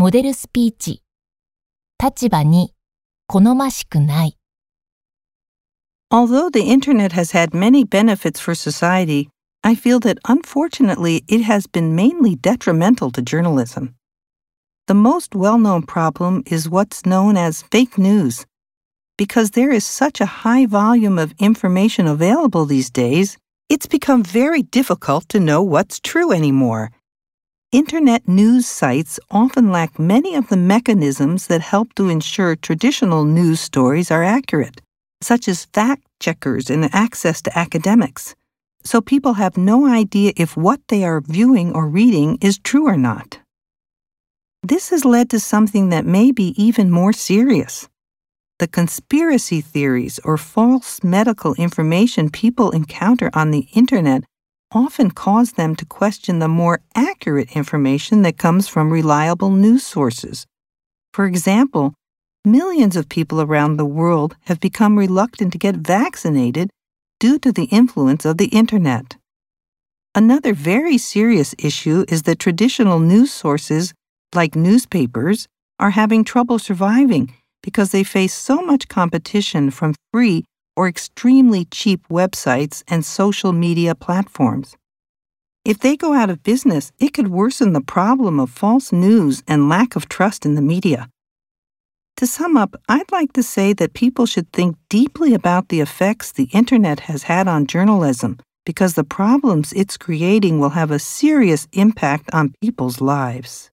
モデルスピーチ。立場に好ましくない。 Although the internet has had many benefits for society, I feel that unfortunately it has been mainly detrimental to journalism. The most well known problem is what's known as fake news. Because there is such a high volume of information available these days, it's become very difficult to know what's true anymore. Internet news sites often lack many of the mechanisms that help to ensure traditional news stories are accurate, such as fact checkers and access to academics. So people have no idea if what they are viewing or reading is true or not. This has led to something that may be even more serious. The conspiracy theories or false medical information people encounter on the internet often cause them to question the more accurate information that comes from reliable news sources. For example, millions of people around the world have become reluctant to get vaccinated due to the influence of the internet. Another very serious issue is that traditional news sources, like newspapers, are having trouble surviving because they face so much competition from free or extremely cheap websites and social media platforms. If they go out of business, it could worsen the problem of false news and lack of trust in the media. To sum up, I'd like to say that people should think deeply about the effects the internet has had on journalism because the problems it's creating will have a serious impact on people's lives.